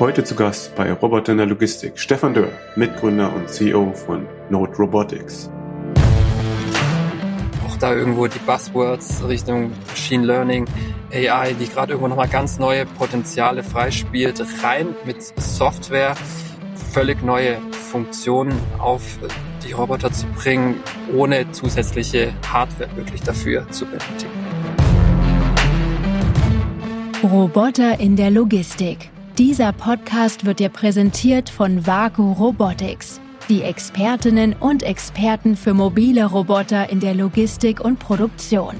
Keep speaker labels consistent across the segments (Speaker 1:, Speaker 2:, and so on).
Speaker 1: Heute zu Gast bei Roboter in der Logistik Stefan Dörr, Mitgründer und CEO von Node Robotics.
Speaker 2: Auch da irgendwo die Buzzwords Richtung Machine Learning, AI, die gerade irgendwo nochmal ganz neue Potenziale freispielt, rein mit Software völlig neue Funktionen auf die Roboter zu bringen, ohne zusätzliche Hardware wirklich dafür zu benötigen.
Speaker 3: Roboter in der Logistik. Dieser Podcast wird dir präsentiert von Vaku Robotics, die Expertinnen und Experten für mobile Roboter in der Logistik und Produktion.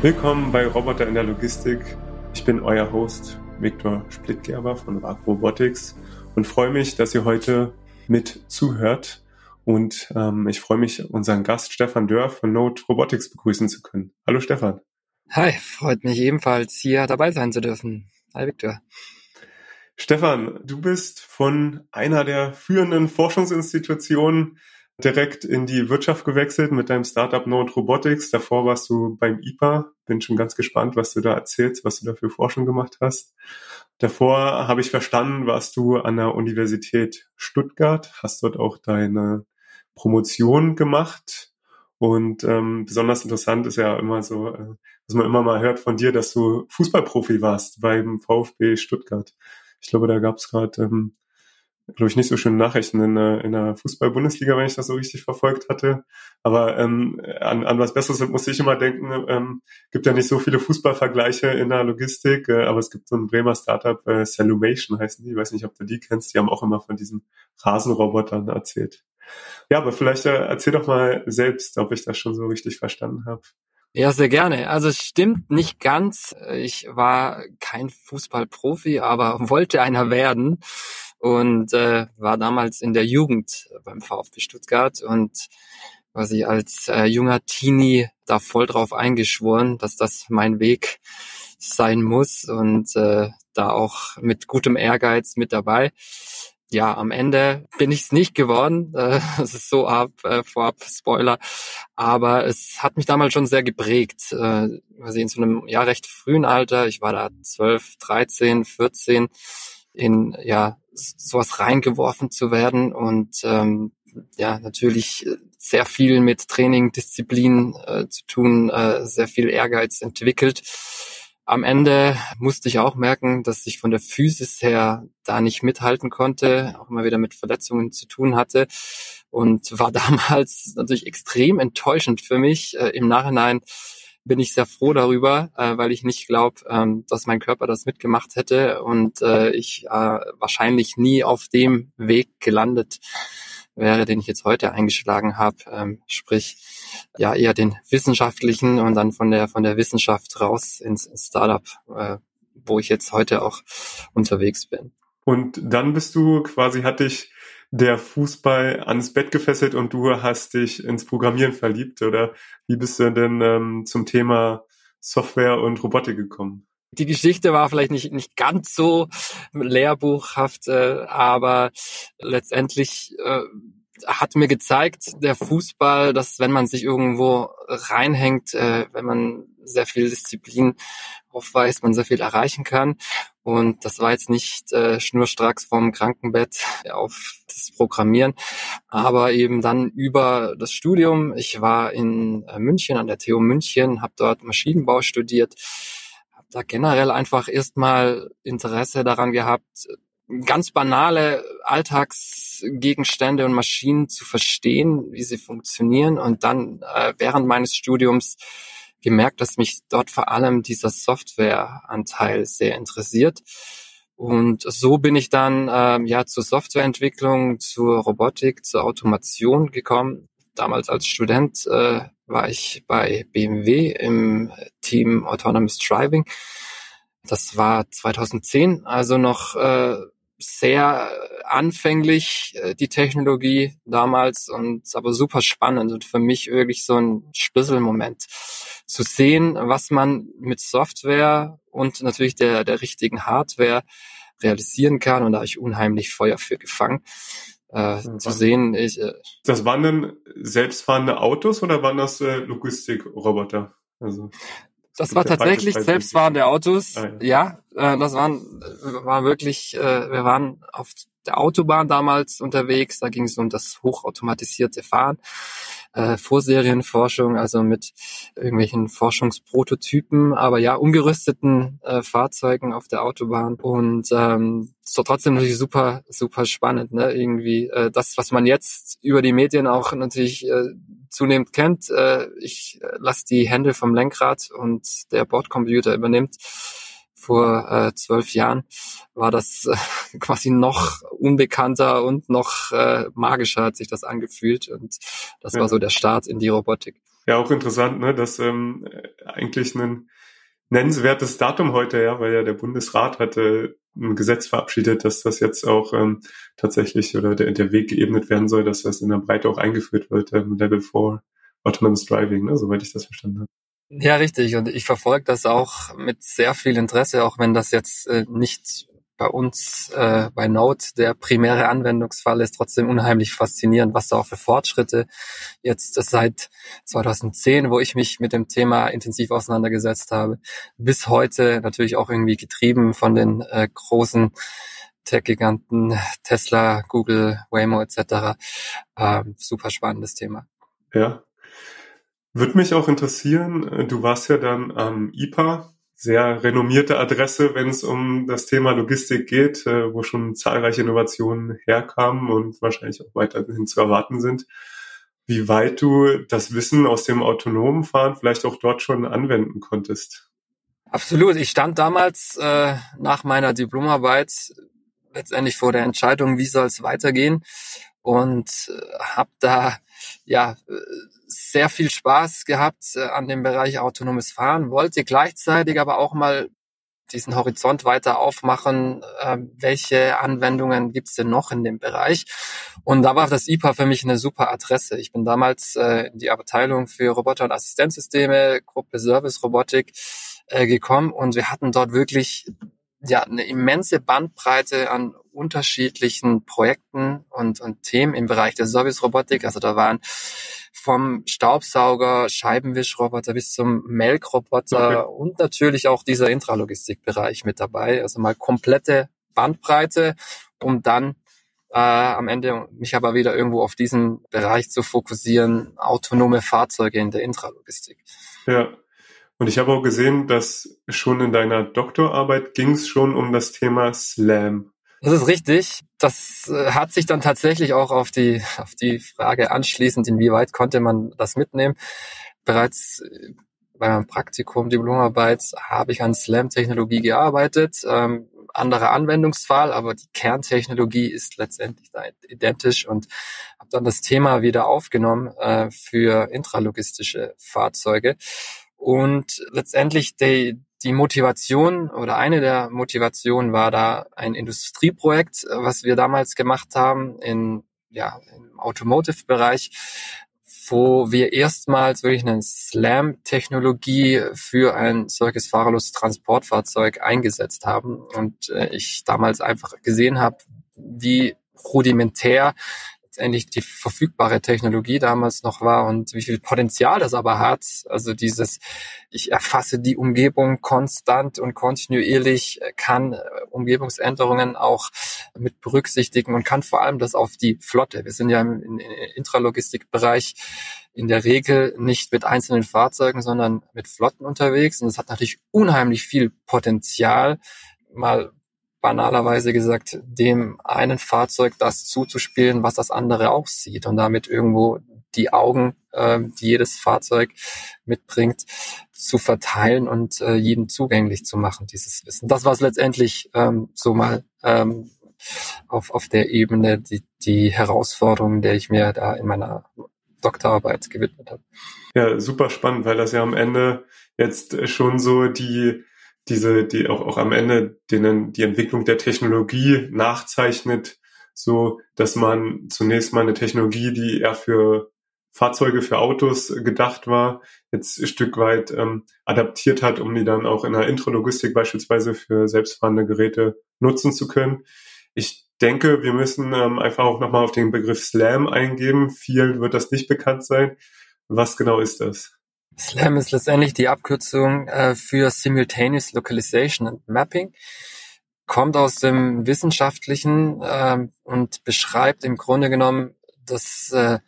Speaker 1: Willkommen bei Roboter in der Logistik. Ich bin euer Host Viktor Splittgerber von Vaku Robotics und freue mich, dass ihr heute mit zuhört. Und ähm, ich freue mich, unseren Gast Stefan Dörr von Node Robotics begrüßen zu können. Hallo Stefan.
Speaker 2: Hi, freut mich ebenfalls hier dabei sein zu dürfen. Hi Viktor.
Speaker 1: Stefan, du bist von einer der führenden Forschungsinstitutionen direkt in die Wirtschaft gewechselt mit deinem Startup Node Robotics. Davor warst du beim IPA. Bin schon ganz gespannt, was du da erzählst, was du da für Forschung gemacht hast. Davor habe ich verstanden, warst du an der Universität Stuttgart, hast dort auch deine Promotion gemacht. Und ähm, besonders interessant ist ja immer so, äh, dass man immer mal hört von dir, dass du Fußballprofi warst beim VfB Stuttgart. Ich glaube, da gab es gerade, ähm, glaube ich, nicht so schöne Nachrichten in, in der Fußball-Bundesliga, wenn ich das so richtig verfolgt hatte. Aber ähm, an, an was Besseres musste ich immer denken, ähm, gibt ja nicht so viele Fußballvergleiche in der Logistik, äh, aber es gibt so ein Bremer Startup, äh, Salumation heißen die, ich weiß nicht, ob du die kennst, die haben auch immer von diesen Rasenrobotern erzählt. Ja, aber vielleicht äh, erzähl doch mal selbst, ob ich das schon so richtig verstanden habe.
Speaker 2: Ja, sehr gerne. Also es stimmt nicht ganz. Ich war kein Fußballprofi, aber wollte einer werden und äh, war damals in der Jugend beim VfB Stuttgart und quasi als äh, junger Teenie da voll drauf eingeschworen, dass das mein Weg sein muss und äh, da auch mit gutem Ehrgeiz mit dabei ja, am Ende bin ich es nicht geworden. Äh, es ist so ab, äh, vorab Spoiler. Aber es hat mich damals schon sehr geprägt. Äh, also in so einem ja recht frühen Alter, ich war da 12, 13, 14, in ja sowas reingeworfen zu werden und ähm, ja natürlich sehr viel mit Training, Disziplin äh, zu tun, äh, sehr viel Ehrgeiz entwickelt am Ende musste ich auch merken, dass ich von der Physis her da nicht mithalten konnte, auch immer wieder mit Verletzungen zu tun hatte und war damals natürlich extrem enttäuschend für mich. Äh, Im Nachhinein bin ich sehr froh darüber, äh, weil ich nicht glaube, ähm, dass mein Körper das mitgemacht hätte und äh, ich wahrscheinlich nie auf dem Weg gelandet wäre, den ich jetzt heute eingeschlagen habe, ähm, sprich ja eher den wissenschaftlichen und dann von der von der Wissenschaft raus ins, Startup, äh, wo ich jetzt heute auch unterwegs bin.
Speaker 1: Und dann bist du quasi, hat dich der Fußball ans Bett gefesselt und du hast dich ins Programmieren verliebt oder wie bist du denn ähm, zum Thema Software und Robotik gekommen?
Speaker 2: Die Geschichte war vielleicht nicht, nicht ganz so lehrbuchhaft, äh, aber letztendlich äh, hat mir gezeigt, der Fußball, dass wenn man sich irgendwo reinhängt, äh, wenn man sehr viel Disziplin aufweist, man sehr viel erreichen kann. Und das war jetzt nicht äh, schnurstracks vom Krankenbett auf das Programmieren, aber eben dann über das Studium. Ich war in äh, München an der TU München, habe dort Maschinenbau studiert, habe da generell einfach erstmal Interesse daran gehabt, ganz banale Alltagsgegenstände und Maschinen zu verstehen, wie sie funktionieren und dann äh, während meines Studiums gemerkt, dass mich dort vor allem dieser Softwareanteil sehr interessiert. Und so bin ich dann ähm, ja zur Softwareentwicklung, zur Robotik, zur Automation gekommen. Damals als Student äh, war ich bei BMW im Team Autonomous Driving. Das war 2010, also noch äh, sehr anfänglich, äh, die Technologie damals und aber super spannend und für mich wirklich so ein Schlüsselmoment zu sehen, was man mit Software und natürlich der, der richtigen Hardware realisieren kann und da habe ich unheimlich Feuer für gefangen. Äh, zu sehen, ich, äh,
Speaker 1: das waren denn selbstfahrende Autos oder waren das äh, Logistikroboter?
Speaker 2: Also Das war tatsächlich selbstfahrende Autos. Ah, ja, ja äh, das waren, war wirklich, äh, wir waren auf der Autobahn damals unterwegs. Da ging es um das hochautomatisierte Fahren, äh, Vorserienforschung, also mit irgendwelchen Forschungsprototypen, aber ja, umgerüsteten äh, Fahrzeugen auf der Autobahn. Und ähm, doch trotzdem natürlich super, super spannend, ne? Irgendwie äh, das, was man jetzt über die Medien auch natürlich äh, zunehmend kennt. Äh, ich äh, lasse die Hände vom Lenkrad und der Bordcomputer übernimmt vor äh, zwölf Jahren war das äh, quasi noch unbekannter und noch äh, magischer hat sich das angefühlt und das ja. war so der Start in die Robotik.
Speaker 1: Ja, auch interessant, ne, dass ähm, eigentlich ein nennenswertes Datum heute, ja, weil ja der Bundesrat hatte ein Gesetz verabschiedet, dass das jetzt auch ähm, tatsächlich oder der, der Weg geebnet werden soll, dass das in der Breite auch eingeführt wird, ähm, Level 4 Autonomous Driving, ne, soweit ich das verstanden habe.
Speaker 2: Ja, richtig. Und ich verfolge das auch mit sehr viel Interesse, auch wenn das jetzt äh, nicht bei uns äh, bei Node der primäre Anwendungsfall ist, trotzdem unheimlich faszinierend, was da auch für Fortschritte jetzt seit 2010, wo ich mich mit dem Thema intensiv auseinandergesetzt habe, bis heute natürlich auch irgendwie getrieben von den äh, großen Tech-Giganten Tesla, Google, Waymo etc. Ähm, super spannendes Thema.
Speaker 1: Ja, würde mich auch interessieren, äh, du warst ja dann am IPA, sehr renommierte Adresse, wenn es um das Thema Logistik geht, äh, wo schon zahlreiche Innovationen herkamen und wahrscheinlich auch weiterhin zu erwarten sind. Wie weit du das Wissen aus dem autonomen Fahren vielleicht auch dort schon anwenden konntest?
Speaker 2: Absolut. Ich stand damals äh, nach meiner Diplomarbeit letztendlich vor der Entscheidung, wie soll es weitergehen und äh, habe da ja äh, sehr viel Spaß gehabt äh, an dem Bereich autonomes Fahren, wollte gleichzeitig aber auch mal diesen Horizont weiter aufmachen, äh, welche Anwendungen gibt's denn noch in dem Bereich. Und da war das IPA für mich eine super Adresse. Ich bin damals äh, in die Abteilung für Roboter und Assistenzsysteme, Gruppe Service Robotik äh, gekommen und wir hatten dort wirklich ja eine immense Bandbreite an unterschiedlichen Projekten und, und Themen im Bereich der Service-Robotik. Also da waren vom Staubsauger, Scheibenwischroboter bis zum Melkroboter okay. und natürlich auch dieser Intralogistikbereich mit dabei. Also mal komplette Bandbreite, um dann äh, am Ende mich aber wieder irgendwo auf diesen Bereich zu fokussieren, autonome Fahrzeuge in der Intralogistik.
Speaker 1: Ja, und ich habe auch gesehen, dass schon in deiner Doktorarbeit ging es schon um das Thema Slam.
Speaker 2: Das ist richtig. Das äh, hat sich dann tatsächlich auch auf die, auf die Frage anschließend, inwieweit konnte man das mitnehmen. Bereits äh, bei meinem Praktikum, Diplomarbeit, habe ich an Slam-Technologie gearbeitet. Ähm, anderer Anwendungsfall, aber die Kerntechnologie ist letztendlich identisch und habe dann das Thema wieder aufgenommen äh, für intralogistische Fahrzeuge. Und letztendlich die, die Motivation oder eine der Motivationen war da ein Industrieprojekt, was wir damals gemacht haben in, ja, im Automotive-Bereich, wo wir erstmals wirklich eine Slam-Technologie für ein solches fahrerloses Transportfahrzeug eingesetzt haben. Und äh, ich damals einfach gesehen habe, wie rudimentär letztendlich die verfügbare Technologie damals noch war und wie viel Potenzial das aber hat. Also dieses, ich erfasse die Umgebung konstant und kontinuierlich, kann äh, Umgebungsänderungen auch mit berücksichtigen und kann vor allem das auf die Flotte. Wir sind ja im, im Intralogistikbereich in der Regel nicht mit einzelnen Fahrzeugen, sondern mit Flotten unterwegs. Und es hat natürlich unheimlich viel Potenzial, mal banalerweise gesagt, dem einen Fahrzeug das zuzuspielen, was das andere auch sieht und damit irgendwo die Augen, äh, die jedes Fahrzeug mitbringt, zu verteilen und äh, jedem zugänglich zu machen, dieses Wissen. Das war es letztendlich ähm, so mal ähm, auf, auf der Ebene die, die Herausforderung, der ich mir da in meiner Doktorarbeit gewidmet habe.
Speaker 1: Ja, super spannend, weil das ja am Ende jetzt schon so die diese, die auch, auch am Ende denen die Entwicklung der Technologie nachzeichnet, so dass man zunächst mal eine Technologie, die eher für Fahrzeuge, für Autos gedacht war, jetzt ein Stück weit ähm, adaptiert hat, um die dann auch in der Intrologistik beispielsweise für selbstfahrende Geräte nutzen zu können. Ich denke, wir müssen ähm, einfach auch nochmal auf den Begriff Slam eingeben. Vielen wird das nicht bekannt sein. Was genau ist das?
Speaker 2: SLAM ist letztendlich die Abkürzung äh, für Simultaneous Localization and Mapping, kommt aus dem Wissenschaftlichen äh, und beschreibt im Grunde genommen das äh,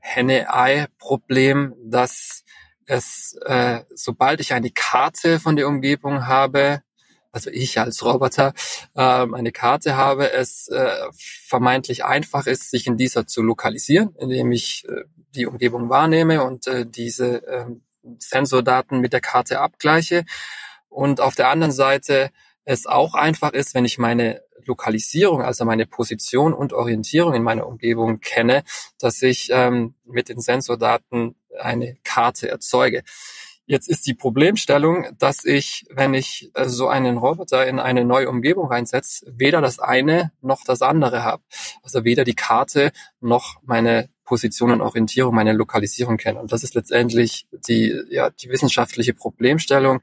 Speaker 2: Henne-Ei-Problem, dass es, äh, sobald ich eine Karte von der Umgebung habe, also ich als Roboter ähm, eine Karte habe, es äh, vermeintlich einfach ist, sich in dieser zu lokalisieren, indem ich äh, die Umgebung wahrnehme und äh, diese äh, Sensordaten mit der Karte abgleiche. Und auf der anderen Seite es auch einfach ist, wenn ich meine Lokalisierung, also meine Position und Orientierung in meiner Umgebung kenne, dass ich ähm, mit den Sensordaten eine Karte erzeuge. Jetzt ist die Problemstellung, dass ich, wenn ich äh, so einen Roboter in eine neue Umgebung reinsetze, weder das eine noch das andere habe. Also weder die Karte noch meine Position und Orientierung, meine Lokalisierung kenne. Und das ist letztendlich die, ja, die wissenschaftliche Problemstellung,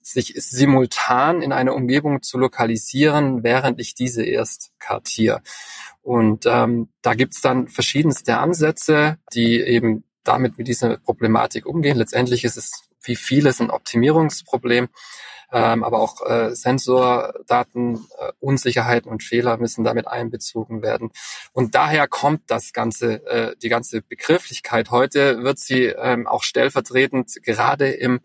Speaker 2: sich simultan in einer Umgebung zu lokalisieren, während ich diese erst kartiere. Und ähm, da gibt's dann verschiedenste Ansätze, die eben damit mit dieser Problematik umgehen. Letztendlich ist es wie vieles ein Optimierungsproblem ähm, aber auch äh, Sensordaten, äh, Unsicherheiten und Fehler müssen damit einbezogen werden. Und daher kommt das ganze, äh, die ganze Begrifflichkeit. Heute wird sie ähm, auch stellvertretend gerade im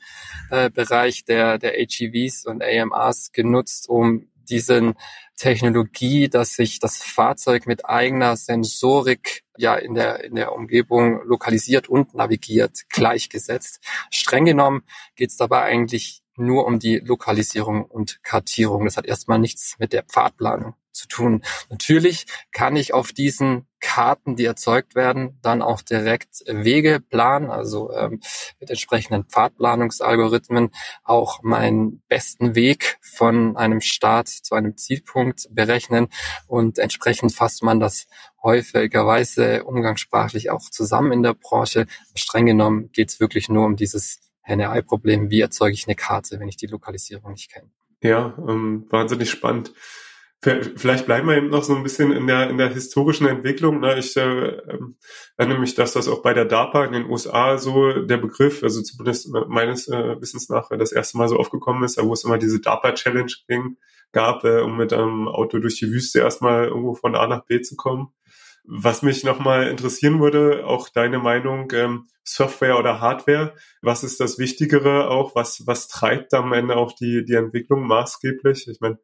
Speaker 2: äh, Bereich der, der HEVs und AMRs genutzt, um diesen Technologie, dass sich das Fahrzeug mit eigener Sensorik ja in der, in der Umgebung lokalisiert und navigiert, gleichgesetzt. Streng genommen geht es dabei eigentlich nur um die Lokalisierung und Kartierung. Das hat erstmal nichts mit der Pfadplanung zu tun. Natürlich kann ich auf diesen Karten, die erzeugt werden, dann auch direkt Wege planen, also ähm, mit entsprechenden Pfadplanungsalgorithmen auch meinen besten Weg von einem Start zu einem Zielpunkt berechnen und entsprechend fasst man das häufigerweise umgangssprachlich auch zusammen in der Branche. Streng genommen geht es wirklich nur um dieses NRI-Problem, wie erzeuge ich eine Karte, wenn ich die Lokalisierung nicht kenne.
Speaker 1: Ja, ähm, wahnsinnig spannend. Vielleicht bleiben wir eben noch so ein bisschen in der, in der historischen Entwicklung. Ne? Ich äh, ähm, erinnere mich, dass das auch bei der DARPA in den USA so der Begriff, also zumindest meines äh, Wissens nach, das erste Mal so aufgekommen ist, wo es immer diese DARPA-Challenge ging, gab, äh, um mit einem Auto durch die Wüste erstmal irgendwo von A nach B zu kommen. Was mich nochmal interessieren würde, auch deine Meinung, ähm, Software oder Hardware, was ist das Wichtigere auch? Was, was treibt am Ende auch die, die Entwicklung maßgeblich? Ich meine,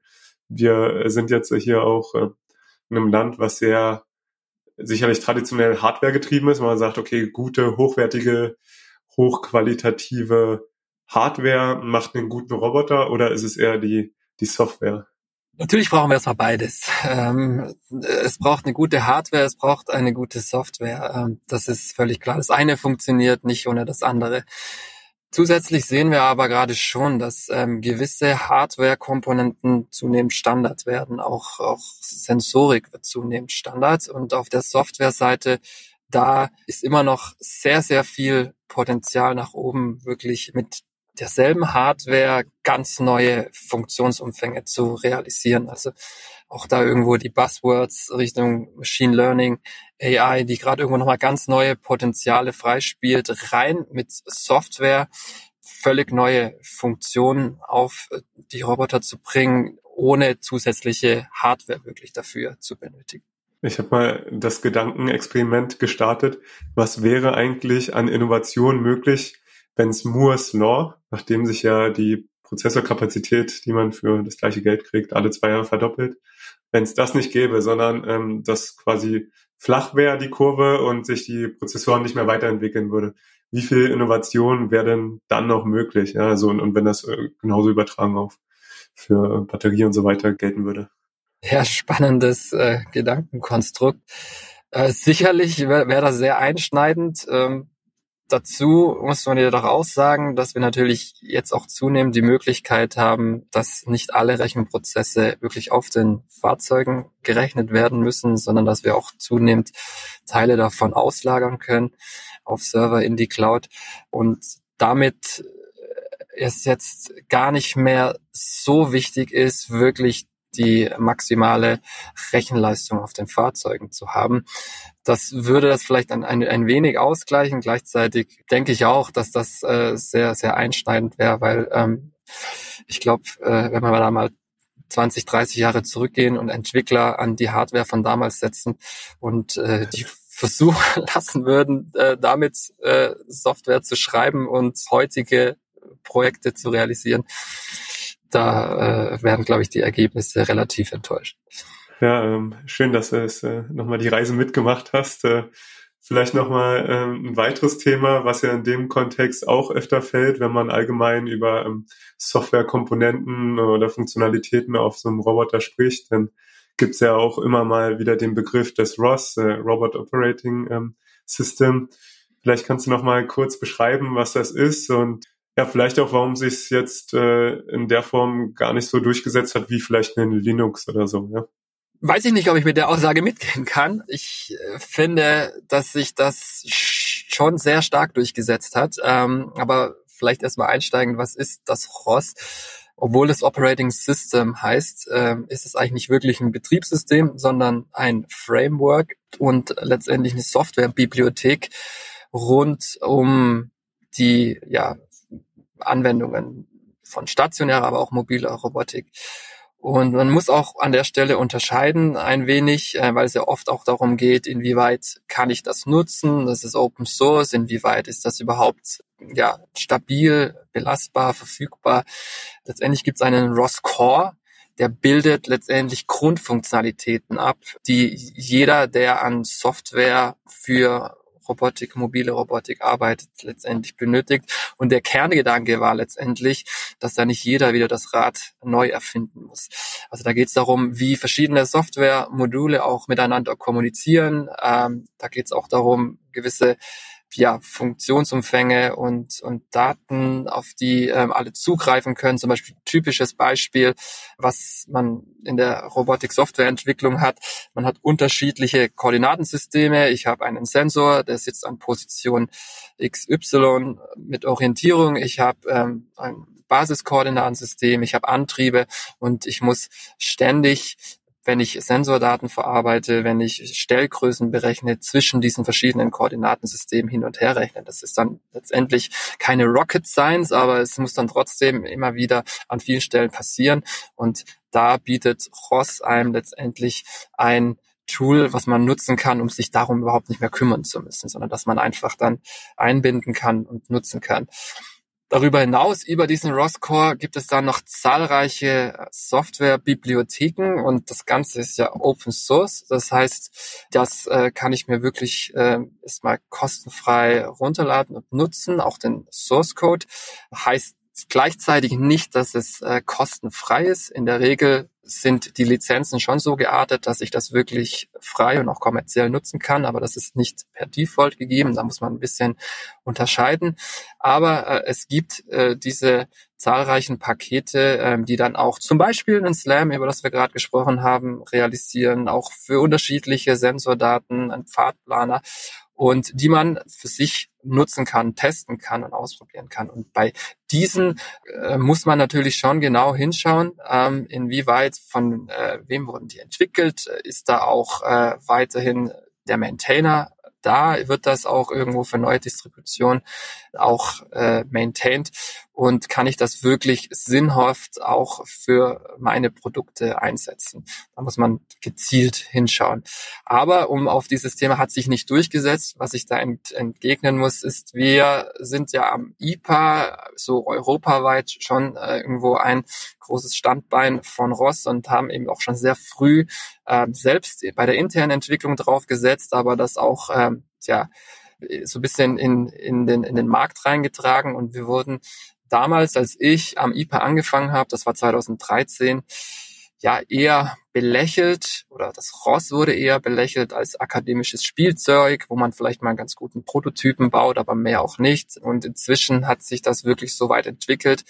Speaker 1: wir sind jetzt hier auch äh, in einem Land, was sehr sicherlich traditionell Hardware getrieben ist. Man sagt, okay, gute, hochwertige, hochqualitative Hardware macht einen guten Roboter oder ist es eher die, die Software?
Speaker 2: Natürlich brauchen wir erstmal beides. Ähm, es braucht eine gute Hardware, es braucht eine gute Software. Ähm, das ist völlig klar. Das eine funktioniert nicht ohne das andere. Zusätzlich sehen wir aber gerade schon, dass ähm, gewisse Hardware-Komponenten zunehmend Standard werden. Auch, auch Sensorik wird zunehmend Standard. Und auf der Software-Seite, da ist immer noch sehr, sehr viel Potenzial nach oben, wirklich mit derselben Hardware ganz neue Funktionsumfänge zu realisieren. Also auch da irgendwo die Buzzwords Richtung Machine Learning, AI, die gerade irgendwo nochmal ganz neue Potenziale freispielt, rein mit Software völlig neue Funktionen auf die Roboter zu bringen, ohne zusätzliche Hardware wirklich dafür zu benötigen.
Speaker 1: Ich habe mal das Gedankenexperiment gestartet. Was wäre eigentlich an Innovation möglich, wenn es Moore's Law, nachdem sich ja die Prozessorkapazität, die man für das gleiche Geld kriegt, alle zwei Jahre verdoppelt, wenn es das nicht gäbe, sondern ähm, das quasi flach wäre, die Kurve, und sich die Prozessoren nicht mehr weiterentwickeln würde. Wie viel Innovation wäre denn dann noch möglich? Ja, also, und, und wenn das äh, genauso übertragen auf für Batterie und so weiter gelten würde.
Speaker 2: Ja, spannendes äh, Gedankenkonstrukt. Äh, sicherlich wäre wär das sehr einschneidend. Ähm, Dazu muss man ja doch auch sagen, dass wir natürlich jetzt auch zunehmend die Möglichkeit haben, dass nicht alle Rechenprozesse wirklich auf den Fahrzeugen gerechnet werden müssen, sondern dass wir auch zunehmend Teile davon auslagern können auf Server in die Cloud. Und damit es jetzt gar nicht mehr so wichtig ist, wirklich die maximale Rechenleistung auf den Fahrzeugen zu haben. Das würde das vielleicht ein, ein, ein wenig ausgleichen. Gleichzeitig denke ich auch, dass das äh, sehr, sehr einschneidend wäre, weil ähm, ich glaube, äh, wenn man da mal 20, 30 Jahre zurückgehen und Entwickler an die Hardware von damals setzen und äh, die versuchen lassen würden, äh, damit äh, Software zu schreiben und heutige Projekte zu realisieren, da äh, werden, glaube ich, die Ergebnisse relativ enttäuscht.
Speaker 1: Ja, ähm, schön, dass du es äh, nochmal die Reise mitgemacht hast. Äh, vielleicht nochmal ähm, ein weiteres Thema, was ja in dem Kontext auch öfter fällt, wenn man allgemein über ähm, Softwarekomponenten oder Funktionalitäten auf so einem Roboter spricht, dann gibt's ja auch immer mal wieder den Begriff des ROS, äh, Robot Operating ähm, System. Vielleicht kannst du noch mal kurz beschreiben, was das ist und ja, vielleicht auch, warum sich es jetzt äh, in der Form gar nicht so durchgesetzt hat wie vielleicht in Linux oder so. Ja?
Speaker 2: Weiß ich nicht, ob ich mit der Aussage mitgehen kann. Ich äh, finde, dass sich das schon sehr stark durchgesetzt hat. Ähm, aber vielleicht erstmal einsteigen, was ist das ROS? Obwohl es Operating System heißt, äh, ist es eigentlich nicht wirklich ein Betriebssystem, sondern ein Framework und letztendlich eine Softwarebibliothek rund um die ja, Anwendungen von stationärer, aber auch mobiler Robotik. Und man muss auch an der Stelle unterscheiden ein wenig, äh, weil es ja oft auch darum geht, inwieweit kann ich das nutzen, das ist Open Source, inwieweit ist das überhaupt ja stabil, belastbar, verfügbar. Letztendlich gibt es einen ROS Core, der bildet letztendlich Grundfunktionalitäten ab, die jeder, der an Software für Robotik, mobile Robotik arbeitet, letztendlich benötigt. Und der Kerngedanke war letztendlich, dass da nicht jeder wieder das Rad neu erfinden muss. Also da geht es darum, wie verschiedene Softwaremodule auch miteinander kommunizieren. Ähm, da geht es auch darum, gewisse ja, Funktionsumfänge und, und Daten, auf die ähm, alle zugreifen können. Zum Beispiel typisches Beispiel, was man in der Robotik-Softwareentwicklung hat. Man hat unterschiedliche Koordinatensysteme. Ich habe einen Sensor, der sitzt an Position XY mit Orientierung. Ich habe ähm, ein Basiskoordinatensystem, ich habe Antriebe und ich muss ständig wenn ich Sensordaten verarbeite, wenn ich Stellgrößen berechne, zwischen diesen verschiedenen Koordinatensystemen hin und her rechne. Das ist dann letztendlich keine Rocket Science, aber es muss dann trotzdem immer wieder an vielen Stellen passieren. Und da bietet ROS einem letztendlich ein Tool, was man nutzen kann, um sich darum überhaupt nicht mehr kümmern zu müssen, sondern dass man einfach dann einbinden kann und nutzen kann. Darüber hinaus, über diesen ROS-Core gibt es dann noch zahlreiche Software-Bibliotheken und das Ganze ist ja Open Source. Das heißt, das äh, kann ich mir wirklich äh, erstmal kostenfrei runterladen und nutzen, auch den Source Code. Heißt gleichzeitig nicht, dass es äh, kostenfrei ist. In der Regel sind die Lizenzen schon so geartet, dass ich das wirklich frei und auch kommerziell nutzen kann, aber das ist nicht per Default gegeben, da muss man ein bisschen unterscheiden. Aber äh, es gibt äh, diese zahlreichen Pakete, ähm, die dann auch zum Beispiel einen Slam, über das wir gerade gesprochen haben, realisieren, auch für unterschiedliche Sensordaten, ein Pfadplaner und die man für sich nutzen kann, testen kann und ausprobieren kann. Und bei diesen äh, muss man natürlich schon genau hinschauen, ähm, inwieweit von äh, wem wurden die entwickelt, ist da auch äh, weiterhin der Maintainer da? Wird das auch irgendwo für neue Distribution auch äh, maintained und kann ich das wirklich sinnhaft auch für meine Produkte einsetzen. Da muss man gezielt hinschauen. Aber um auf dieses Thema hat sich nicht durchgesetzt. Was ich da ent entgegnen muss, ist, wir sind ja am IPA so europaweit schon äh, irgendwo ein großes Standbein von Ross und haben eben auch schon sehr früh äh, selbst bei der internen Entwicklung drauf gesetzt, aber das auch ähm, ja so ein bisschen in, in, den, in den Markt reingetragen und wir wurden damals, als ich am IPA angefangen habe, das war 2013, ja eher belächelt oder das Ross wurde eher belächelt als akademisches Spielzeug, wo man vielleicht mal einen ganz guten Prototypen baut, aber mehr auch nicht. Und inzwischen hat sich das wirklich so weit entwickelt,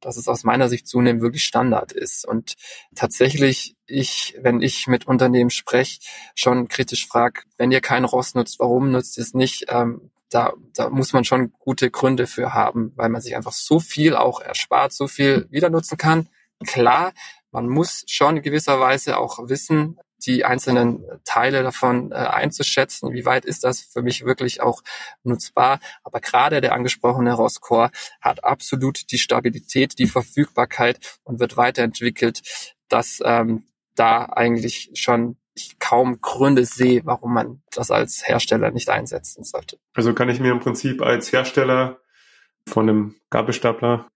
Speaker 2: dass es aus meiner Sicht zunehmend wirklich Standard ist. Und tatsächlich, ich, wenn ich mit Unternehmen spreche, schon kritisch frage, wenn ihr kein Ross nutzt, warum nutzt ihr es nicht? Ähm, da, da muss man schon gute Gründe für haben, weil man sich einfach so viel auch erspart, so viel wieder nutzen kann. Klar, man muss schon in gewisser Weise auch wissen, die einzelnen Teile davon äh, einzuschätzen. Wie weit ist das für mich wirklich auch nutzbar? Aber gerade der angesprochene Roscore hat absolut die Stabilität, die Verfügbarkeit und wird weiterentwickelt, dass ähm, da eigentlich schon ich kaum Gründe sehe, warum man das als Hersteller nicht einsetzen sollte.
Speaker 1: Also kann ich mir im Prinzip als Hersteller von einem Gabelstapler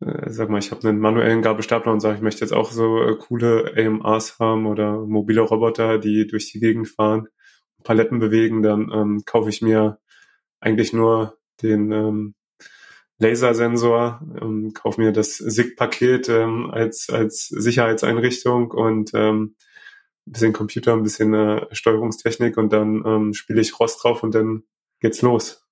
Speaker 1: äh, sag mal, ich habe einen manuellen Gabelstapler und sage, ich möchte jetzt auch so äh, coole AMRs haben oder mobile Roboter, die durch die Gegend fahren, Paletten bewegen, dann ähm, kaufe ich mir eigentlich nur den ähm, Lasersensor, ähm, kaufe mir das SIG-Paket ähm, als, als Sicherheitseinrichtung und ähm, ein bisschen Computer, ein bisschen äh, Steuerungstechnik und dann ähm, spiele ich Rost drauf und dann geht's los.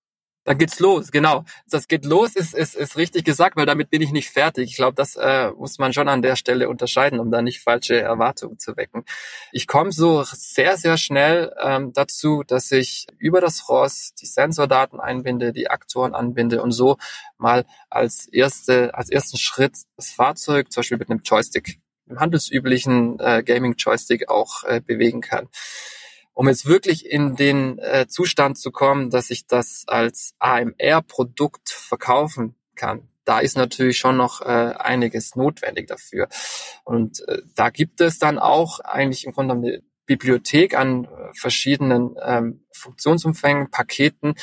Speaker 2: Dann geht's los, genau. Das geht los ist, ist, ist richtig gesagt, weil damit bin ich nicht fertig. Ich glaube, das äh, muss man schon an der Stelle unterscheiden, um da nicht falsche Erwartungen zu wecken. Ich komme so sehr, sehr schnell ähm, dazu, dass ich über das ROS die Sensordaten einbinde, die Aktoren anbinde und so mal als erste, als ersten Schritt das Fahrzeug zum Beispiel mit einem Joystick, handelsüblichen äh, Gaming-Joystick auch äh, bewegen kann um jetzt wirklich in den äh, Zustand zu kommen, dass ich das als AMR-Produkt verkaufen kann, da ist natürlich schon noch äh, einiges notwendig dafür. Und äh, da gibt es dann auch eigentlich im Grunde Bibliothek an äh, verschiedenen ähm, Funktionsumfängen, Paketen,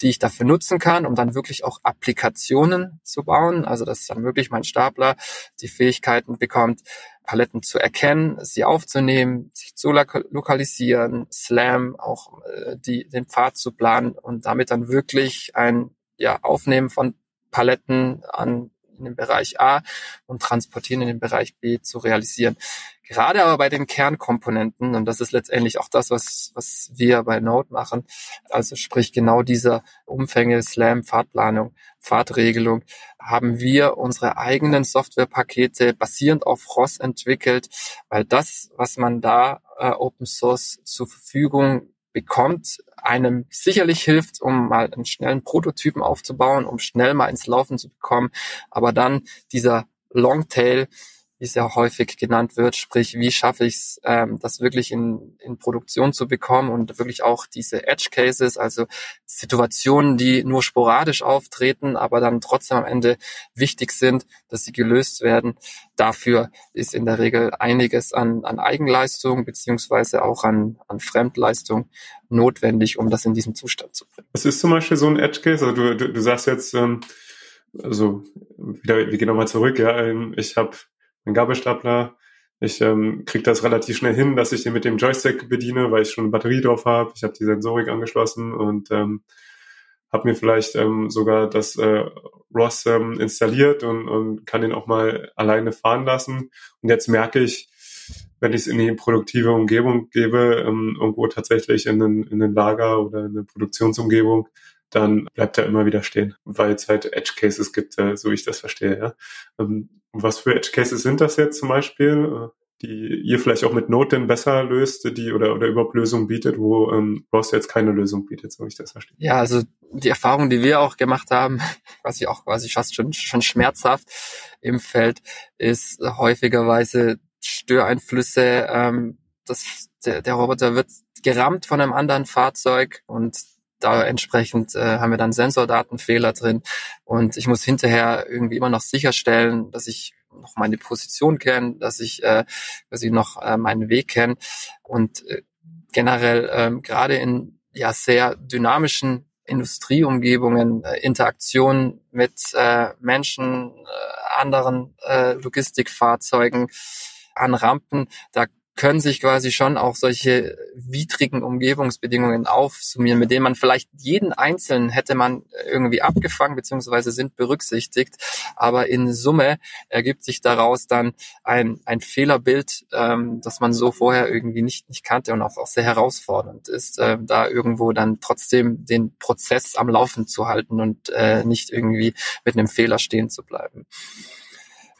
Speaker 2: die ich dafür nutzen kann, um dann wirklich auch Applikationen zu bauen. Also dass dann wirklich mein Stapler die Fähigkeiten bekommt, Paletten zu erkennen, sie aufzunehmen, sich zu lokalisieren, Slam auch äh, die, den Pfad zu planen und damit dann wirklich ein ja, Aufnehmen von Paletten an in den Bereich A und transportieren in den Bereich B zu realisieren. Gerade aber bei den Kernkomponenten, und das ist letztendlich auch das, was, was wir bei Node machen, also sprich genau dieser Umfänge, Slam, Fahrtplanung, Fahrtregelung, haben wir unsere eigenen Softwarepakete basierend auf ROS entwickelt, weil das, was man da äh, Open Source zur Verfügung bekommt, einem sicherlich hilft, um mal einen schnellen Prototypen aufzubauen, um schnell mal ins Laufen zu bekommen. Aber dann dieser Longtail, wie es ja häufig genannt wird, sprich, wie schaffe ich es, ähm, das wirklich in, in Produktion zu bekommen und wirklich auch diese Edge Cases, also Situationen, die nur sporadisch auftreten, aber dann trotzdem am Ende wichtig sind, dass sie gelöst werden. Dafür ist in der Regel einiges an, an Eigenleistung beziehungsweise auch an, an Fremdleistung notwendig, um das in diesem Zustand zu bringen.
Speaker 1: Was ist zum Beispiel so ein Edge Case? Also du, du, du sagst jetzt, ähm, also wieder, wir gehen nochmal zurück, ja, ähm, ich habe einen Gabelstapler. Ich ähm, kriege das relativ schnell hin, dass ich den mit dem Joystick bediene, weil ich schon eine Batterie drauf habe. Ich habe die Sensorik angeschlossen und ähm, habe mir vielleicht ähm, sogar das äh, ROS ähm, installiert und, und kann den auch mal alleine fahren lassen. Und jetzt merke ich, wenn ich es in die produktive Umgebung gebe, ähm, irgendwo tatsächlich in ein, in ein Lager oder in eine Produktionsumgebung, dann bleibt er immer wieder stehen, weil es halt Edge Cases gibt, äh, so ich das verstehe. Ja. Ähm, was für Edge Cases sind das jetzt zum Beispiel, äh, die ihr vielleicht auch mit Node denn besser löst, die oder, oder überhaupt Lösungen bietet, wo ähm, ROS jetzt keine Lösung bietet, so ich das verstehe?
Speaker 2: Ja, also die Erfahrung, die wir auch gemacht haben, quasi auch quasi fast schon, schon schmerzhaft im Feld, ist häufigerweise Störeinflüsse. Ähm, das, der, der Roboter wird gerammt von einem anderen Fahrzeug und da entsprechend äh, haben wir dann Sensordatenfehler drin. Und ich muss hinterher irgendwie immer noch sicherstellen, dass ich noch meine Position kenne, dass ich äh, quasi noch äh, meinen Weg kenne. Und äh, generell ähm, gerade in ja sehr dynamischen Industrieumgebungen, äh, Interaktion mit äh, Menschen, äh, anderen äh, Logistikfahrzeugen an Rampen, da können sich quasi schon auch solche widrigen Umgebungsbedingungen aufsummieren, mit denen man vielleicht jeden Einzelnen hätte man irgendwie abgefangen beziehungsweise sind berücksichtigt. Aber in Summe ergibt sich daraus dann ein, ein Fehlerbild, ähm, das man so vorher irgendwie nicht, nicht kannte und auch, auch sehr herausfordernd ist, äh, da irgendwo dann trotzdem den Prozess am Laufen zu halten und äh, nicht irgendwie mit einem Fehler stehen zu bleiben.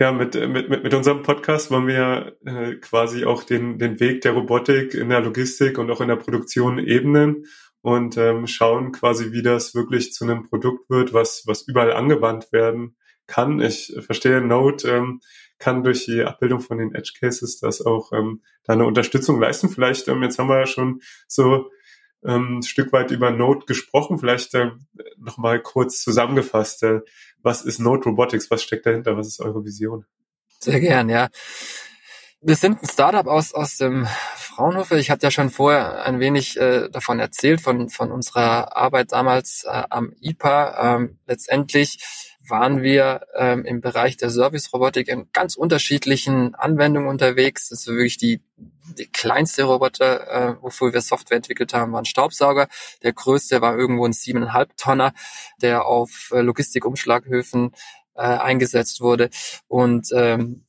Speaker 1: Ja, mit, mit, mit, mit unserem Podcast wollen wir äh, quasi auch den, den Weg der Robotik in der Logistik und auch in der Produktion ebnen und ähm, schauen quasi, wie das wirklich zu einem Produkt wird, was, was überall angewandt werden kann. Ich verstehe, Node ähm, kann durch die Abbildung von den Edge Cases das auch ähm, da eine Unterstützung leisten. Vielleicht, ähm, jetzt haben wir ja schon so ähm, ein Stück weit über Node gesprochen. Vielleicht äh, nochmal kurz zusammengefasst. Äh, was ist Node Robotics? Was steckt dahinter? Was ist eure Vision?
Speaker 2: Sehr gern, ja. Wir sind ein Startup aus, aus dem Fraunhofer. Ich hatte ja schon vorher ein wenig äh, davon erzählt, von, von unserer Arbeit damals äh, am IPA. Ähm, letztendlich waren wir ähm, im Bereich der Service-Robotik in ganz unterschiedlichen Anwendungen unterwegs. Das ist wirklich die, die kleinste Roboter, äh, wofür wir Software entwickelt haben, war ein Staubsauger. Der größte war irgendwo ein siebeneinhalb Tonner, der auf äh, Logistikumschlaghöfen äh, eingesetzt wurde. Und ähm,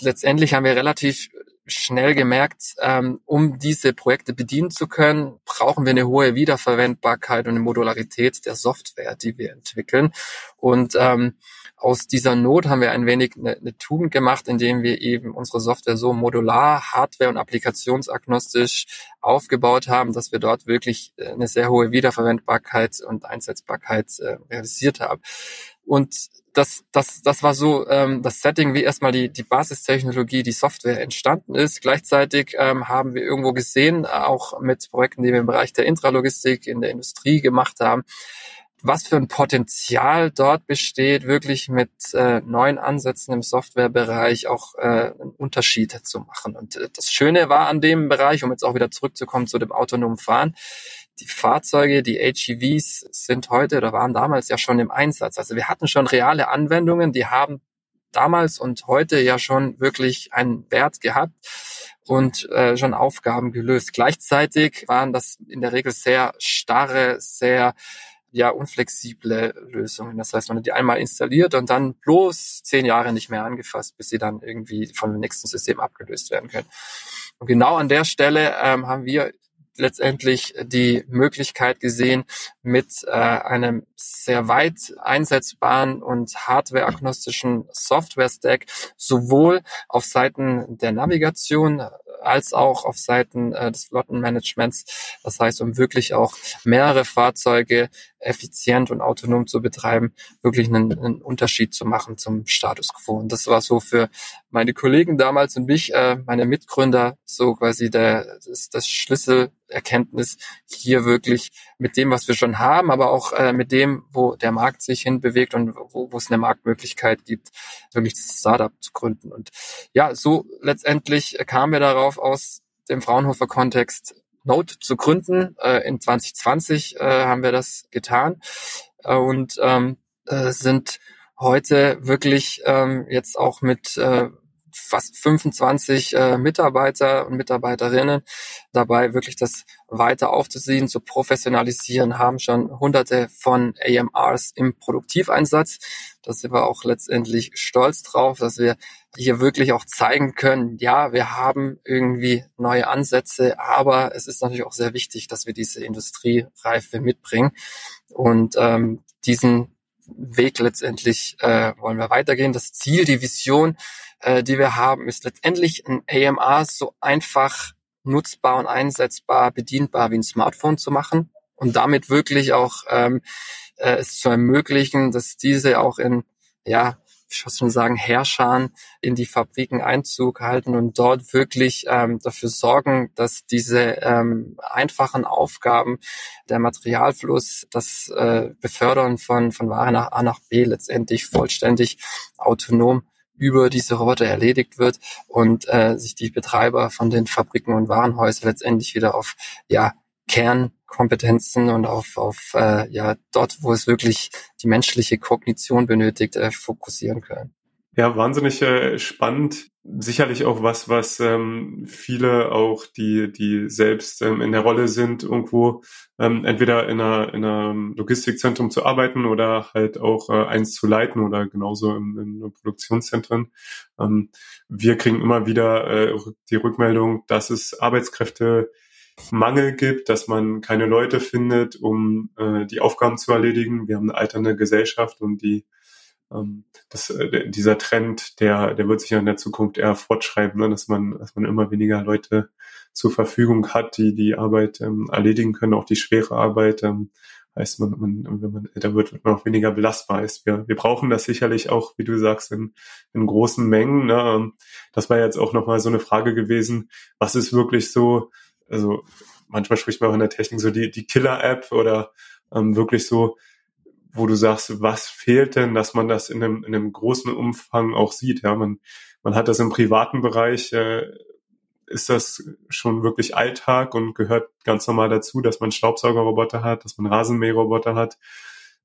Speaker 2: letztendlich haben wir relativ schnell gemerkt, ähm, um diese Projekte bedienen zu können, brauchen wir eine hohe Wiederverwendbarkeit und eine Modularität der Software, die wir entwickeln. Und ähm, aus dieser Not haben wir ein wenig eine, eine Tugend gemacht, indem wir eben unsere Software so modular, hardware- und applikationsagnostisch aufgebaut haben, dass wir dort wirklich äh, eine sehr hohe Wiederverwendbarkeit und Einsetzbarkeit äh, realisiert haben. Und das, das, das war so ähm, das Setting, wie erstmal die, die Basistechnologie, die Software entstanden ist. Gleichzeitig ähm, haben wir irgendwo gesehen, auch mit Projekten, die wir im Bereich der Intralogistik in der Industrie gemacht haben, was für ein Potenzial dort besteht, wirklich mit äh, neuen Ansätzen im Softwarebereich auch äh, einen Unterschied zu machen. Und äh, das Schöne war an dem Bereich, um jetzt auch wieder zurückzukommen zu dem autonomen Fahren, die Fahrzeuge, die HEVs sind heute oder waren damals ja schon im Einsatz. Also wir hatten schon reale Anwendungen, die haben damals und heute ja schon wirklich einen Wert gehabt und äh, schon Aufgaben gelöst. Gleichzeitig waren das in der Regel sehr starre, sehr ja unflexible Lösungen. Das heißt, man hat die einmal installiert und dann bloß zehn Jahre nicht mehr angefasst, bis sie dann irgendwie von dem nächsten System abgelöst werden können. Und genau an der Stelle ähm, haben wir letztendlich die Möglichkeit gesehen, mit äh, einem sehr weit einsetzbaren und hardware-agnostischen Software-Stack sowohl auf Seiten der Navigation als auch auf Seiten äh, des Flottenmanagements. Das heißt, um wirklich auch mehrere Fahrzeuge effizient und autonom zu betreiben, wirklich einen, einen Unterschied zu machen zum Status quo. Und das war so für meine Kollegen damals und mich, äh, meine Mitgründer, so quasi der, das, das Schlüsselerkenntnis, hier wirklich mit dem, was wir schon haben, aber auch äh, mit dem, wo der Markt sich hinbewegt und wo, wo es eine Marktmöglichkeit gibt, wirklich das Startup zu gründen. Und ja, so letztendlich kamen wir darauf aus dem Fraunhofer Kontext, Node zu gründen. Äh, in 2020 äh, haben wir das getan äh, und ähm, äh, sind heute wirklich ähm, jetzt auch mit äh, fast 25 äh, Mitarbeiter und Mitarbeiterinnen dabei, wirklich das weiter aufzusehen, zu professionalisieren, haben schon hunderte von AMRs im Produktiveinsatz. Da sind wir auch letztendlich stolz drauf, dass wir hier wirklich auch zeigen können, ja, wir haben irgendwie neue Ansätze, aber es ist natürlich auch sehr wichtig, dass wir diese Industriereife mitbringen und ähm, diesen Weg letztendlich äh, wollen wir weitergehen. Das Ziel, die Vision, äh, die wir haben, ist letztendlich ein AMR so einfach nutzbar und einsetzbar, bedienbar wie ein Smartphone zu machen und damit wirklich auch ähm, äh, es zu ermöglichen, dass diese auch in ja ich muss schon sagen, Herrschern in die Fabriken Einzug halten und dort wirklich ähm, dafür sorgen, dass diese ähm, einfachen Aufgaben, der Materialfluss, das äh, Befördern von, von Ware nach A nach B letztendlich vollständig autonom über diese Roboter erledigt wird und äh, sich die Betreiber von den Fabriken und Warenhäusern letztendlich wieder auf ja Kernkompetenzen und auf, auf äh, ja dort, wo es wirklich die menschliche Kognition benötigt, äh, fokussieren können.
Speaker 1: Ja, wahnsinnig äh, spannend. Sicherlich auch was, was ähm, viele auch, die, die selbst ähm, in der Rolle sind, irgendwo ähm, entweder in, einer, in einem Logistikzentrum zu arbeiten oder halt auch äh, eins zu leiten oder genauso in, in Produktionszentren. Ähm, wir kriegen immer wieder äh, die Rückmeldung, dass es Arbeitskräfte Mangel gibt, dass man keine Leute findet, um äh, die Aufgaben zu erledigen. Wir haben eine alternde Gesellschaft und die ähm, das, äh, dieser Trend, der, der wird sich ja in der Zukunft eher fortschreiben, ne? dass man, dass man immer weniger Leute zur Verfügung hat, die die Arbeit ähm, erledigen können, auch die schwere Arbeit. Ähm, heißt, man, man, wenn man älter wird, wird man auch weniger belastbar. Heißt, wir, wir brauchen das sicherlich auch, wie du sagst, in, in großen Mengen. Ne? Das war jetzt auch nochmal so eine Frage gewesen, was ist wirklich so, also manchmal spricht man auch in der Technik so die, die Killer-App oder ähm, wirklich so, wo du sagst, was fehlt denn, dass man das in einem, in einem großen Umfang auch sieht. Ja, man, man hat das im privaten Bereich, äh, ist das schon wirklich Alltag und gehört ganz normal dazu, dass man Staubsaugerroboter hat, dass man Rasenmäherroboter hat.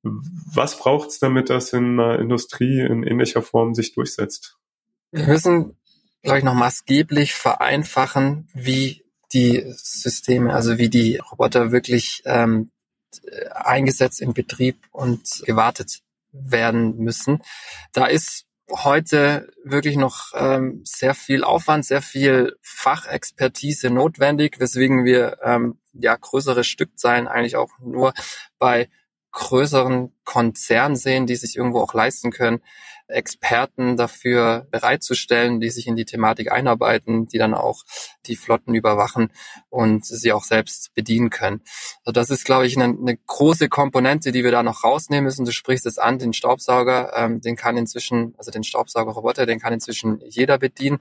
Speaker 1: Was braucht es, damit das in der Industrie in ähnlicher Form sich durchsetzt?
Speaker 2: Wir müssen, glaube ich, noch maßgeblich vereinfachen, wie die Systeme, also wie die Roboter wirklich ähm, eingesetzt in Betrieb und gewartet werden müssen. Da ist heute wirklich noch ähm, sehr viel Aufwand, sehr viel Fachexpertise notwendig, weswegen wir ähm, ja größere Stückzahlen eigentlich auch nur bei größeren Konzernen sehen, die sich irgendwo auch leisten können, Experten dafür bereitzustellen, die sich in die Thematik einarbeiten, die dann auch die Flotten überwachen und sie auch selbst bedienen können. Also das ist, glaube ich, eine, eine große Komponente, die wir da noch rausnehmen müssen. Du sprichst es an, den Staubsauger, ähm, den kann inzwischen, also den Staubsaugerroboter, den kann inzwischen jeder bedienen.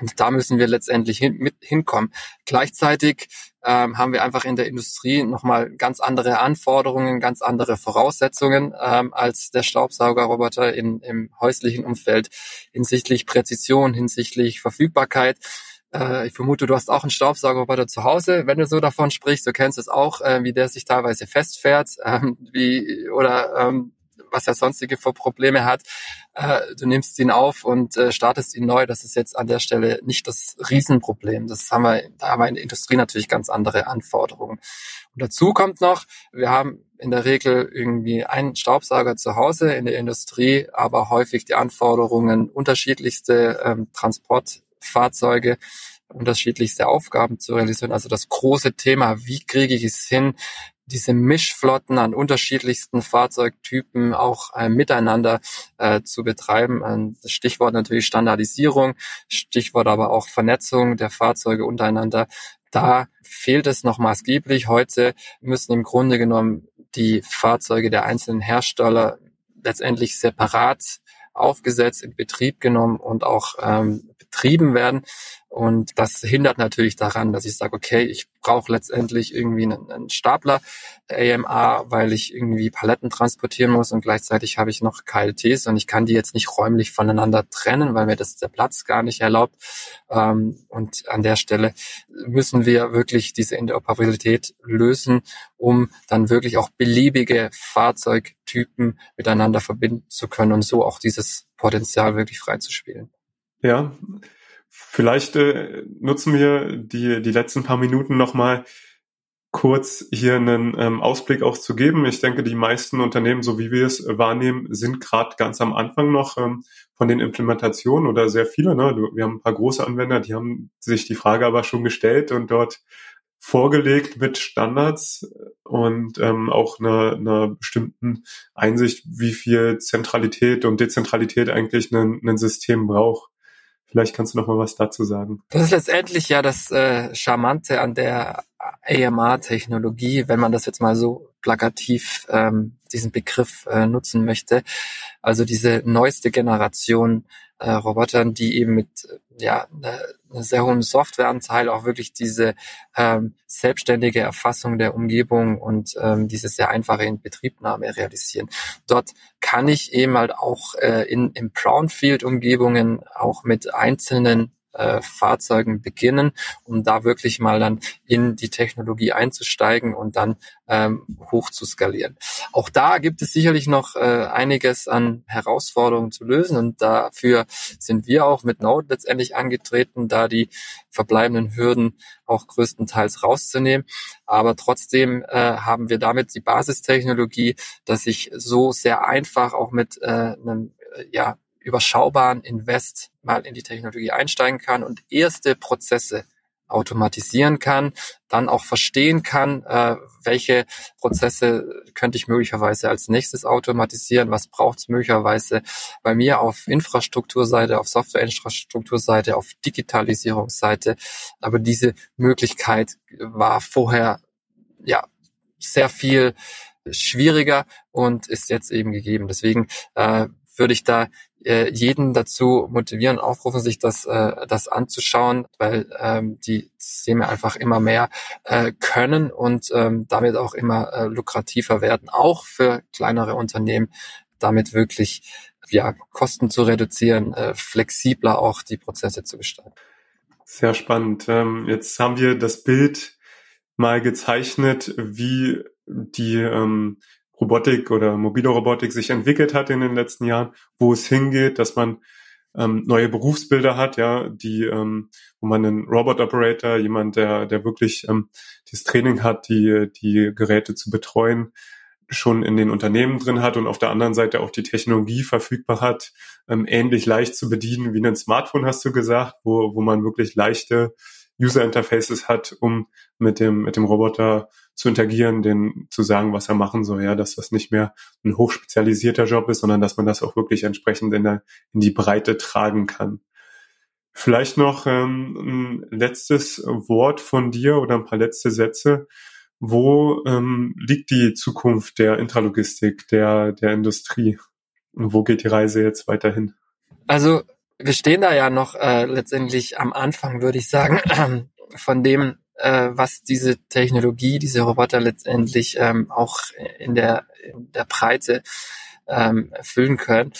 Speaker 2: Und da müssen wir letztendlich hin, mit hinkommen. Gleichzeitig ähm, haben wir einfach in der Industrie nochmal ganz andere Anforderungen, ganz andere Voraussetzungen ähm, als der Staubsaugerroboter in, im häuslichen Umfeld hinsichtlich Präzision, hinsichtlich Verfügbarkeit. Äh, ich vermute, du hast auch einen Staubsaugerroboter zu Hause, wenn du so davon sprichst. Du kennst es auch, äh, wie der sich teilweise festfährt, ähm, wie oder ähm, was er sonstige für Probleme hat. Äh, du nimmst ihn auf und äh, startest ihn neu. Das ist jetzt an der Stelle nicht das Riesenproblem. Das haben wir, da haben wir in der Industrie natürlich ganz andere Anforderungen. Und dazu kommt noch, wir haben in der Regel irgendwie einen Staubsauger zu Hause in der Industrie, aber häufig die Anforderungen unterschiedlichste ähm, Transportfahrzeuge unterschiedlichste Aufgaben zu realisieren. Also das große Thema, wie kriege ich es hin, diese Mischflotten an unterschiedlichsten Fahrzeugtypen auch äh, miteinander äh, zu betreiben. Ähm, das Stichwort natürlich Standardisierung, Stichwort aber auch Vernetzung der Fahrzeuge untereinander. Da fehlt es noch maßgeblich. Heute müssen im Grunde genommen die Fahrzeuge der einzelnen Hersteller letztendlich separat aufgesetzt, in Betrieb genommen und auch ähm, betrieben werden. Und das hindert natürlich daran, dass ich sage, okay, ich brauche letztendlich irgendwie einen, einen Stapler AMA, weil ich irgendwie Paletten transportieren muss und gleichzeitig habe ich noch KLTs und ich kann die jetzt nicht räumlich voneinander trennen, weil mir das der Platz gar nicht erlaubt. Ähm, und an der Stelle müssen wir wirklich diese Interoperabilität lösen, um dann wirklich auch beliebige Fahrzeugtypen miteinander verbinden zu können und so auch dieses Potenzial wirklich freizuspielen.
Speaker 1: Ja, Vielleicht äh, nutzen wir die, die letzten paar Minuten nochmal kurz hier einen ähm, Ausblick auch zu geben. Ich denke, die meisten Unternehmen, so wie wir es äh, wahrnehmen, sind gerade ganz am Anfang noch ähm, von den Implementationen oder sehr viele. Ne? Wir haben ein paar große Anwender, die haben sich die Frage aber schon gestellt und dort vorgelegt mit Standards und ähm, auch einer, einer bestimmten Einsicht, wie viel Zentralität und Dezentralität eigentlich ein, ein System braucht. Vielleicht kannst du noch mal was dazu sagen.
Speaker 2: Das ist letztendlich ja das äh, Charmante an der AMR-Technologie, wenn man das jetzt mal so plakativ ähm, diesen Begriff äh, nutzen möchte. Also diese neueste Generation äh, Robotern, die eben mit ja einer eine sehr hohen Softwareanteil auch wirklich diese ähm, selbstständige Erfassung der Umgebung und ähm, diese sehr einfache Inbetriebnahme realisieren. Dort kann ich eben halt auch äh, in, in Brownfield-Umgebungen auch mit einzelnen äh, Fahrzeugen beginnen, um da wirklich mal dann in die Technologie einzusteigen und dann ähm, hoch zu skalieren. Auch da gibt es sicherlich noch äh, einiges an Herausforderungen zu lösen und dafür sind wir auch mit Node letztendlich angetreten, da die verbleibenden Hürden auch größtenteils rauszunehmen. Aber trotzdem äh, haben wir damit die Basistechnologie, dass ich so sehr einfach auch mit äh, einem äh, ja, überschaubaren Invest mal in die Technologie einsteigen kann und erste Prozesse automatisieren kann, dann auch verstehen kann, äh, welche Prozesse könnte ich möglicherweise als nächstes automatisieren, was braucht es möglicherweise bei mir auf Infrastrukturseite, auf Softwareinfrastrukturseite, auf Digitalisierungsseite. Aber diese Möglichkeit war vorher ja sehr viel schwieriger und ist jetzt eben gegeben. Deswegen äh, würde ich da äh, jeden dazu motivieren, aufrufen, sich das, äh, das anzuschauen, weil ähm, die Systeme einfach immer mehr äh, können und ähm, damit auch immer äh, lukrativer werden, auch für kleinere Unternehmen, damit wirklich ja, Kosten zu reduzieren, äh, flexibler auch die Prozesse zu gestalten.
Speaker 1: Sehr spannend. Ähm, jetzt haben wir das Bild mal gezeichnet, wie die ähm, Robotik oder mobile Robotik sich entwickelt hat in den letzten Jahren, wo es hingeht, dass man ähm, neue Berufsbilder hat, ja, die, ähm, wo man einen Robot Operator, jemand, der, der wirklich ähm, dieses Training hat, die, die Geräte zu betreuen, schon in den Unternehmen drin hat und auf der anderen Seite auch die Technologie verfügbar hat, ähm, ähnlich leicht zu bedienen wie ein Smartphone, hast du gesagt, wo, wo man wirklich leichte User Interfaces hat, um mit dem, mit dem Roboter zu interagieren, den zu sagen, was er machen soll, ja, dass das nicht mehr ein hochspezialisierter Job ist, sondern dass man das auch wirklich entsprechend in, der, in die Breite tragen kann. Vielleicht noch ähm, ein letztes Wort von dir oder ein paar letzte Sätze. Wo ähm, liegt die Zukunft der Intralogistik, der, der Industrie? Und wo geht die Reise jetzt weiterhin?
Speaker 2: Also wir stehen da ja noch äh, letztendlich am Anfang, würde ich sagen, von dem, äh, was diese Technologie, diese Roboter letztendlich ähm, auch in der, in der Breite ähm, erfüllen können.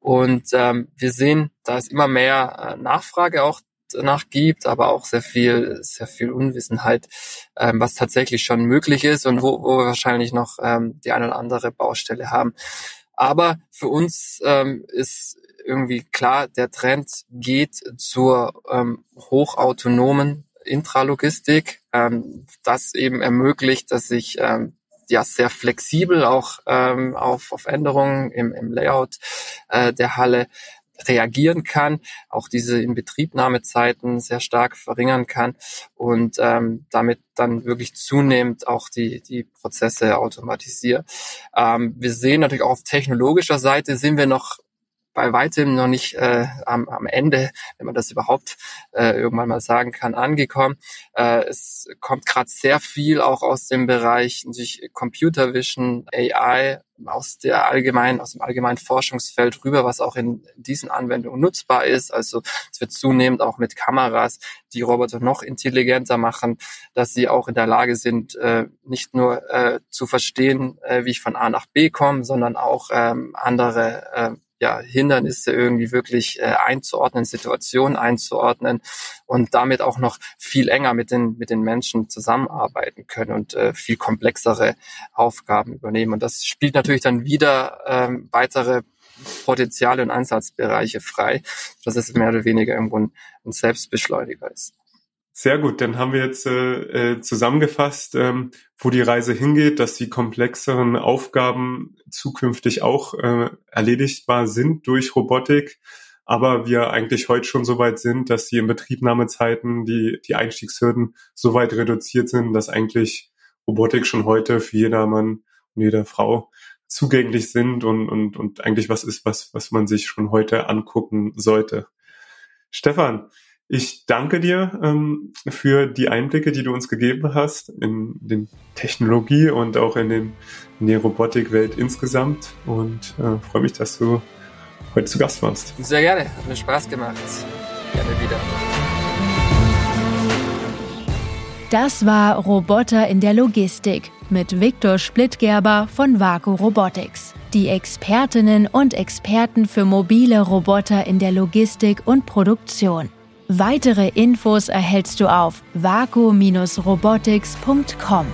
Speaker 2: Und ähm, wir sehen, da es immer mehr äh, Nachfrage auch danach gibt, aber auch sehr viel, sehr viel Unwissenheit, ähm, was tatsächlich schon möglich ist und wo, wo wir wahrscheinlich noch ähm, die eine oder andere Baustelle haben. Aber für uns ähm, ist irgendwie klar, der Trend geht zur ähm, hochautonomen Intralogistik, ähm, das eben ermöglicht, dass ich ähm, ja sehr flexibel auch ähm, auf, auf Änderungen im, im Layout äh, der Halle reagieren kann, auch diese Inbetriebnahmezeiten sehr stark verringern kann und ähm, damit dann wirklich zunehmend auch die, die Prozesse automatisiert. Ähm, wir sehen natürlich auch auf technologischer Seite sind wir noch bei weitem noch nicht äh, am, am Ende, wenn man das überhaupt äh, irgendwann mal sagen kann, angekommen. Äh, es kommt gerade sehr viel auch aus dem Bereich natürlich Computer Vision, AI, aus der allgemeinen, aus dem allgemeinen Forschungsfeld rüber, was auch in diesen Anwendungen nutzbar ist. Also es wird zunehmend auch mit Kameras die Roboter noch intelligenter machen, dass sie auch in der Lage sind, äh, nicht nur äh, zu verstehen, äh, wie ich von A nach B komme, sondern auch ähm, andere äh, ja, Hindernisse irgendwie wirklich äh, einzuordnen, Situationen einzuordnen und damit auch noch viel enger mit den, mit den Menschen zusammenarbeiten können und äh, viel komplexere Aufgaben übernehmen. Und das spielt natürlich dann wieder ähm, weitere Potenziale und Einsatzbereiche frei, dass es mehr oder weniger irgendwo ein, ein Selbstbeschleuniger ist.
Speaker 1: Sehr gut, dann haben wir jetzt äh, äh, zusammengefasst, ähm, wo die Reise hingeht, dass die komplexeren Aufgaben zukünftig auch äh, erledigbar sind durch Robotik, aber wir eigentlich heute schon so weit sind, dass die Inbetriebnahmezeiten, die, die Einstiegshürden so weit reduziert sind, dass eigentlich Robotik schon heute für jedermann und jede Frau zugänglich sind und, und, und eigentlich was ist, was, was man sich schon heute angucken sollte. Stefan, ich danke dir ähm, für die Einblicke, die du uns gegeben hast in den Technologie und auch in, den, in die Robotikwelt insgesamt und äh, freue mich, dass du heute zu Gast warst.
Speaker 2: Sehr gerne, hat mir Spaß gemacht. Gerne wieder.
Speaker 3: Das war Roboter in der Logistik mit Viktor Splittgerber von Vaku Robotics. Die Expertinnen und Experten für mobile Roboter in der Logistik und Produktion. Weitere Infos erhältst du auf vaku-robotics.com.